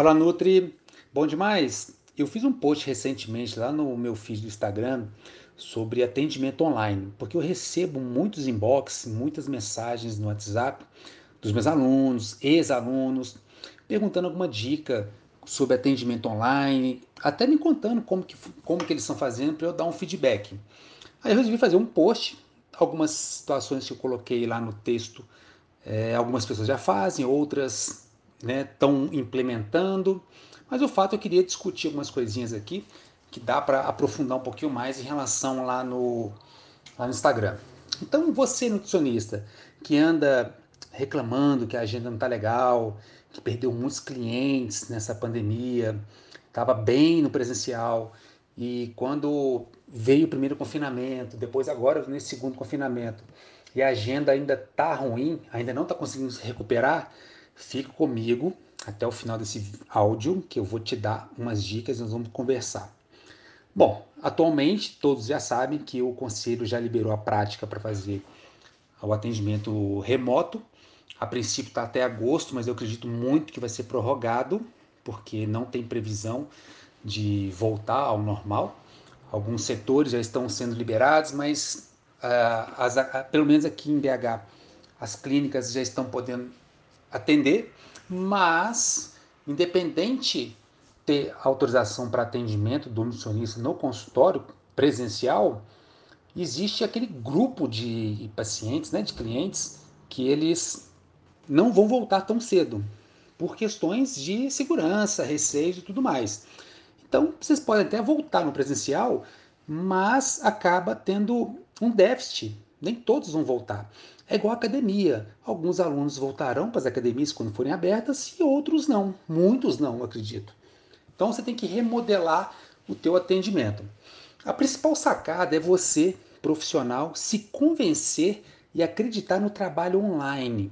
Fala Nutri, bom demais? Eu fiz um post recentemente lá no meu feed do Instagram sobre atendimento online, porque eu recebo muitos inbox, muitas mensagens no WhatsApp dos meus alunos, ex-alunos, perguntando alguma dica sobre atendimento online, até me contando como que, como que eles estão fazendo para eu dar um feedback. Aí eu resolvi fazer um post, algumas situações que eu coloquei lá no texto, é, algumas pessoas já fazem, outras estão né, implementando, mas o fato eu queria discutir algumas coisinhas aqui que dá para aprofundar um pouquinho mais em relação lá no, lá no Instagram. Então, você, nutricionista, que anda reclamando que a agenda não está legal, que perdeu muitos clientes nessa pandemia, estava bem no presencial e quando veio o primeiro confinamento, depois agora nesse segundo confinamento, e a agenda ainda está ruim, ainda não está conseguindo se recuperar, Fica comigo até o final desse áudio que eu vou te dar umas dicas e nós vamos conversar. Bom, atualmente todos já sabem que o conselho já liberou a prática para fazer o atendimento remoto. A princípio está até agosto, mas eu acredito muito que vai ser prorrogado, porque não tem previsão de voltar ao normal. Alguns setores já estão sendo liberados, mas uh, as, uh, pelo menos aqui em BH, as clínicas já estão podendo atender, mas independente ter autorização para atendimento do nutricionista no consultório presencial, existe aquele grupo de pacientes, né, de clientes, que eles não vão voltar tão cedo, por questões de segurança, receio e tudo mais. Então, vocês podem até voltar no presencial, mas acaba tendo um déficit. Nem todos vão voltar. É igual a academia. Alguns alunos voltarão para as academias quando forem abertas e outros não. Muitos não, acredito. Então você tem que remodelar o teu atendimento. A principal sacada é você, profissional, se convencer e acreditar no trabalho online.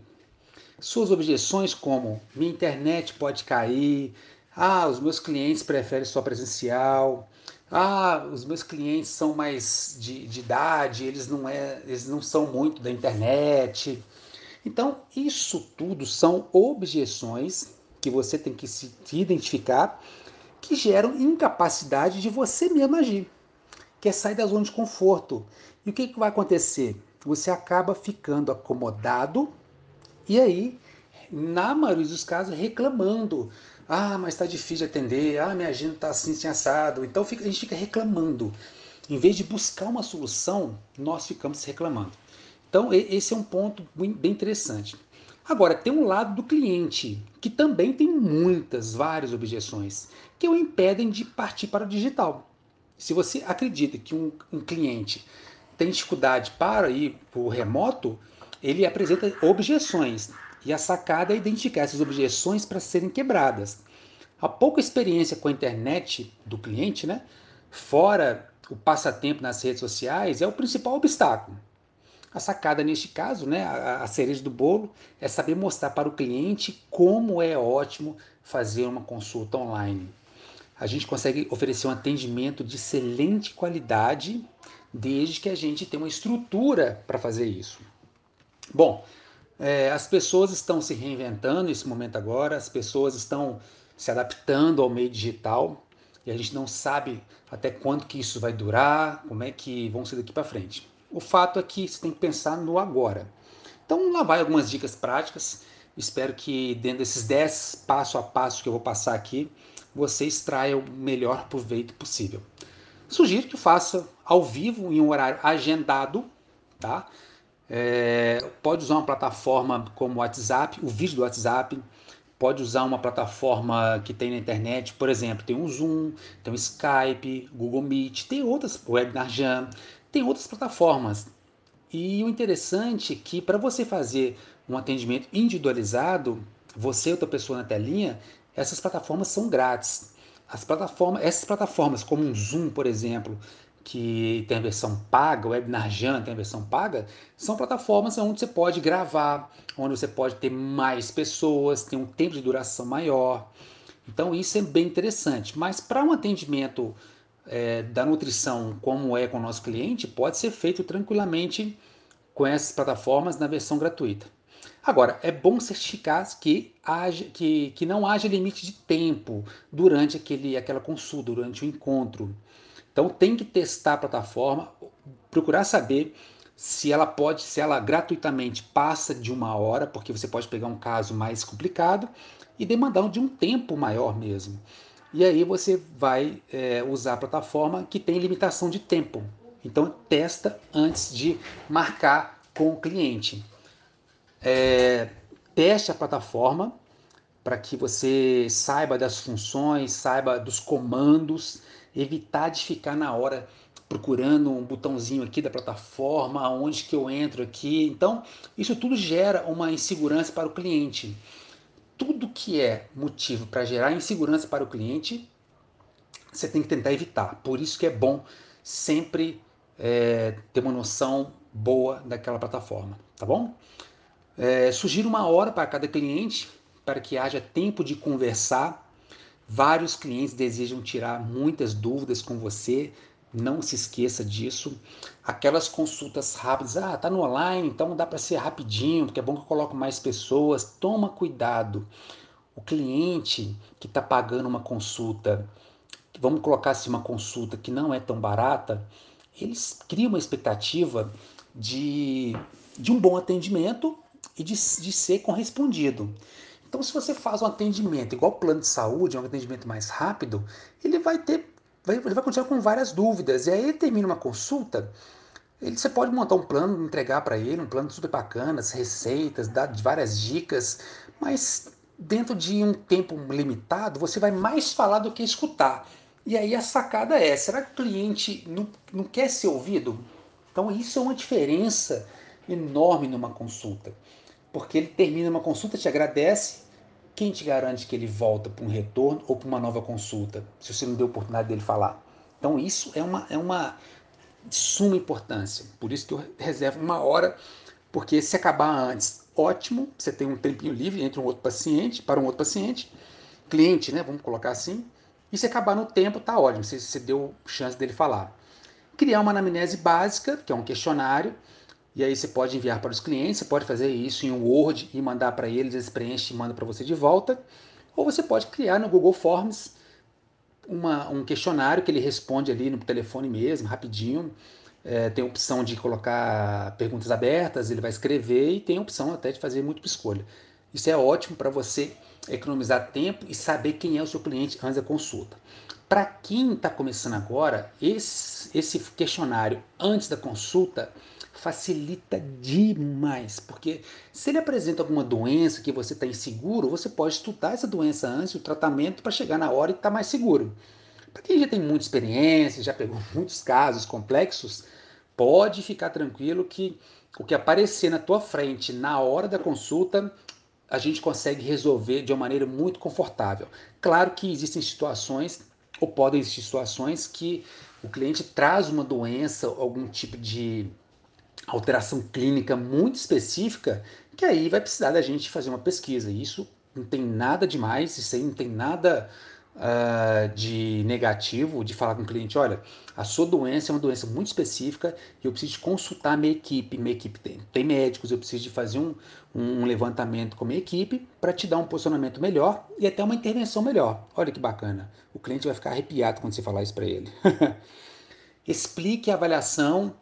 Suas objeções como minha internet pode cair, ah, os meus clientes preferem só presencial, ah, os meus clientes são mais de, de idade, eles não, é, eles não são muito da internet. Então, isso tudo são objeções que você tem que se identificar que geram incapacidade de você mesmo agir, que é sair da zona de conforto. E o que, que vai acontecer? Você acaba ficando acomodado e aí, na maioria dos casos, reclamando ah, mas está difícil de atender. Ah, minha agenda está assim, assim, assado. Então fica, a gente fica reclamando. Em vez de buscar uma solução, nós ficamos reclamando. Então esse é um ponto bem interessante. Agora, tem um lado do cliente, que também tem muitas, várias objeções, que o impedem de partir para o digital. Se você acredita que um, um cliente tem dificuldade para ir para o remoto, ele apresenta objeções. E a sacada é identificar essas objeções para serem quebradas. A pouca experiência com a internet do cliente, né, fora o passatempo nas redes sociais, é o principal obstáculo. A sacada neste caso, né, a, a cereja do bolo, é saber mostrar para o cliente como é ótimo fazer uma consulta online. A gente consegue oferecer um atendimento de excelente qualidade, desde que a gente tenha uma estrutura para fazer isso. Bom, é, as pessoas estão se reinventando nesse momento agora, as pessoas estão se adaptando ao meio digital e a gente não sabe até quanto que isso vai durar, como é que vão ser daqui para frente. O fato é que você tem que pensar no agora. Então lá vai algumas dicas práticas. Espero que dentro desses 10 passo a passo que eu vou passar aqui, você extraia o melhor proveito possível. Sugiro que faça ao vivo em um horário agendado, tá? É, pode usar uma plataforma como o WhatsApp, o vídeo do WhatsApp, pode usar uma plataforma que tem na internet, por exemplo, tem o Zoom, tem o Skype, Google Meet, tem outras, o WebinarJam, tem outras plataformas. E o interessante é que para você fazer um atendimento individualizado, você e outra pessoa na telinha, essas plataformas são grátis. As plataformas, essas plataformas como um Zoom, por exemplo, que tem a versão paga, o WebinarJam tem a versão paga, são plataformas onde você pode gravar, onde você pode ter mais pessoas, tem um tempo de duração maior. Então isso é bem interessante. Mas para um atendimento é, da nutrição como é com o nosso cliente, pode ser feito tranquilamente com essas plataformas na versão gratuita. Agora, é bom certificar que, haja, que, que não haja limite de tempo durante aquele, aquela consulta, durante o encontro. Então tem que testar a plataforma, procurar saber se ela pode, se ela gratuitamente passa de uma hora, porque você pode pegar um caso mais complicado e demandar de um tempo maior mesmo. E aí você vai é, usar a plataforma que tem limitação de tempo. Então testa antes de marcar com o cliente. É, teste a plataforma para que você saiba das funções, saiba dos comandos, evitar de ficar na hora procurando um botãozinho aqui da plataforma, aonde que eu entro aqui. Então, isso tudo gera uma insegurança para o cliente. Tudo que é motivo para gerar insegurança para o cliente, você tem que tentar evitar. Por isso que é bom sempre é, ter uma noção boa daquela plataforma, tá bom? É, sugiro uma hora para cada cliente para que haja tempo de conversar. Vários clientes desejam tirar muitas dúvidas com você. Não se esqueça disso. Aquelas consultas rápidas, ah, tá no online, então dá para ser rapidinho, porque é bom que eu coloco mais pessoas. Toma cuidado. O cliente que está pagando uma consulta, vamos colocar assim uma consulta que não é tão barata, eles criam uma expectativa de, de um bom atendimento e de, de ser correspondido. Então, se você faz um atendimento igual plano de saúde, um atendimento mais rápido, ele vai ter, vai, ele vai continuar com várias dúvidas. E aí ele termina uma consulta, ele, você pode montar um plano, entregar para ele, um plano super bacana, as receitas, dar várias dicas, mas dentro de um tempo limitado, você vai mais falar do que escutar. E aí a sacada é, será que o cliente não, não quer ser ouvido? Então isso é uma diferença enorme numa consulta. Porque ele termina uma consulta, te agradece, quem te garante que ele volta para um retorno ou para uma nova consulta, se você não deu oportunidade dele falar? Então isso é uma, é uma suma importância. Por isso que eu reservo uma hora, porque se acabar antes, ótimo, você tem um tempinho livre entre um outro paciente, para um outro paciente, cliente, né? Vamos colocar assim. E se acabar no tempo, tá ótimo, você, você deu chance dele falar. Criar uma anamnese básica, que é um questionário, e aí você pode enviar para os clientes, você pode fazer isso em um Word e mandar para eles, eles preenchem e mandam para você de volta. Ou você pode criar no Google Forms uma, um questionário que ele responde ali no telefone mesmo, rapidinho. É, tem a opção de colocar perguntas abertas, ele vai escrever e tem a opção até de fazer múltipla escolha. Isso é ótimo para você economizar tempo e saber quem é o seu cliente antes da consulta. Para quem está começando agora, esse, esse questionário antes da consulta facilita demais, porque se ele apresenta alguma doença que você está inseguro, você pode estudar essa doença antes, o tratamento, para chegar na hora e estar tá mais seguro. Para quem já tem muita experiência, já pegou muitos casos complexos, pode ficar tranquilo que o que aparecer na tua frente na hora da consulta, a gente consegue resolver de uma maneira muito confortável. Claro que existem situações, ou podem existir situações, que o cliente traz uma doença, algum tipo de alteração clínica muito específica, que aí vai precisar da gente fazer uma pesquisa. Isso não tem nada demais, isso aí não tem nada uh, de negativo de falar com o cliente, olha, a sua doença é uma doença muito específica e eu preciso consultar minha equipe. Minha equipe tem, tem médicos, eu preciso de fazer um, um levantamento com a minha equipe para te dar um posicionamento melhor e até uma intervenção melhor. Olha que bacana. O cliente vai ficar arrepiado quando você falar isso para ele. Explique a avaliação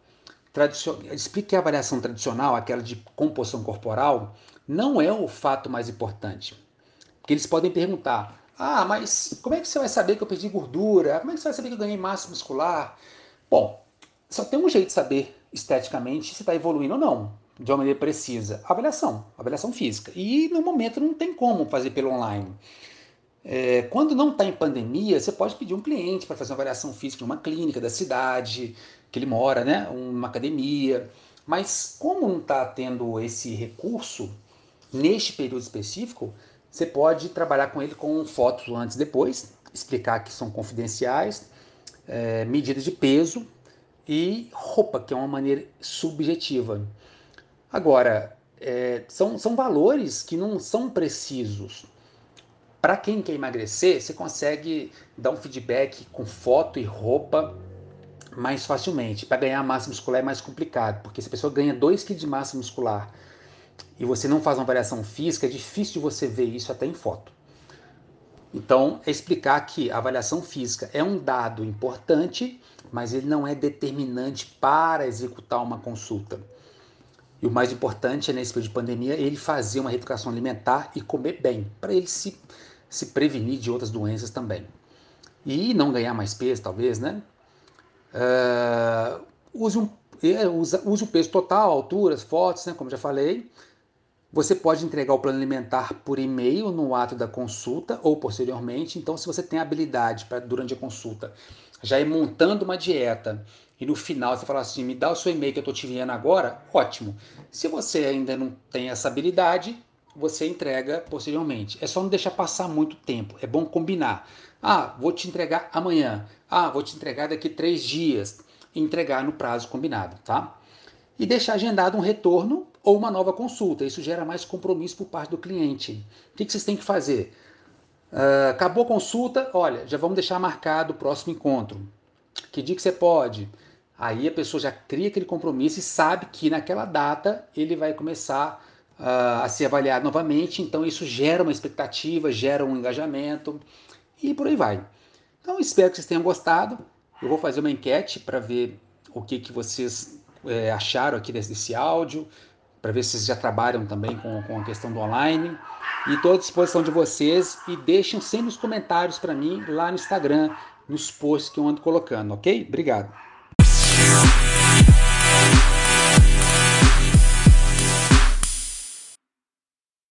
explique que a avaliação tradicional, aquela de composição corporal, não é o fato mais importante. Porque eles podem perguntar: ah, mas como é que você vai saber que eu perdi gordura? Como é que você vai saber que eu ganhei massa muscular? Bom, só tem um jeito de saber esteticamente se está evoluindo ou não, de uma maneira precisa: avaliação, avaliação física. E no momento não tem como fazer pelo online. É, quando não está em pandemia, você pode pedir um cliente para fazer uma avaliação física em uma clínica da cidade que ele mora, né? Uma academia. Mas como não está tendo esse recurso neste período específico, você pode trabalhar com ele com fotos antes e depois, explicar que são confidenciais, é, medidas de peso e roupa, que é uma maneira subjetiva. Agora, é, são, são valores que não são precisos. Para quem quer emagrecer, você consegue dar um feedback com foto e roupa mais facilmente. Para ganhar massa muscular é mais complicado, porque se a pessoa ganha 2 kg de massa muscular e você não faz uma avaliação física, é difícil de você ver isso até em foto. Então, é explicar que a avaliação física é um dado importante, mas ele não é determinante para executar uma consulta. E o mais importante é, nesse período de pandemia, ele fazer uma reeducação alimentar e comer bem, para ele se, se prevenir de outras doenças também. E não ganhar mais peso, talvez, né? Uh, use, um, é, use, use o peso total, alturas, fotos, né, como já falei. Você pode entregar o plano alimentar por e-mail no ato da consulta ou posteriormente. Então, se você tem habilidade para durante a consulta já ir montando uma dieta e no final você falar assim, me dá o seu e-mail que eu estou te enviando agora, ótimo. Se você ainda não tem essa habilidade, você entrega posteriormente. É só não deixar passar muito tempo. É bom combinar. Ah, vou te entregar amanhã. Ah, vou te entregar daqui três dias. entregar no prazo combinado, tá? E deixar agendado um retorno ou uma nova consulta. Isso gera mais compromisso por parte do cliente. O que, vocês têm que fazer? Uh, acabou a consulta, olha, já vamos deixar marcado o próximo encontro. Que dia que você pode? Aí a pessoa já cria aquele compromisso e sabe que naquela data ele vai começar uh, a ser avaliado novamente. Então isso gera uma expectativa, gera um engajamento e por aí vai. Então espero que vocês tenham gostado. Eu vou fazer uma enquete para ver o que, que vocês é, acharam aqui desse, desse áudio, para ver se vocês já trabalham também com, com a questão do online. E estou à disposição de vocês e deixem sempre os comentários para mim lá no Instagram, nos posts que eu ando colocando, ok? Obrigado.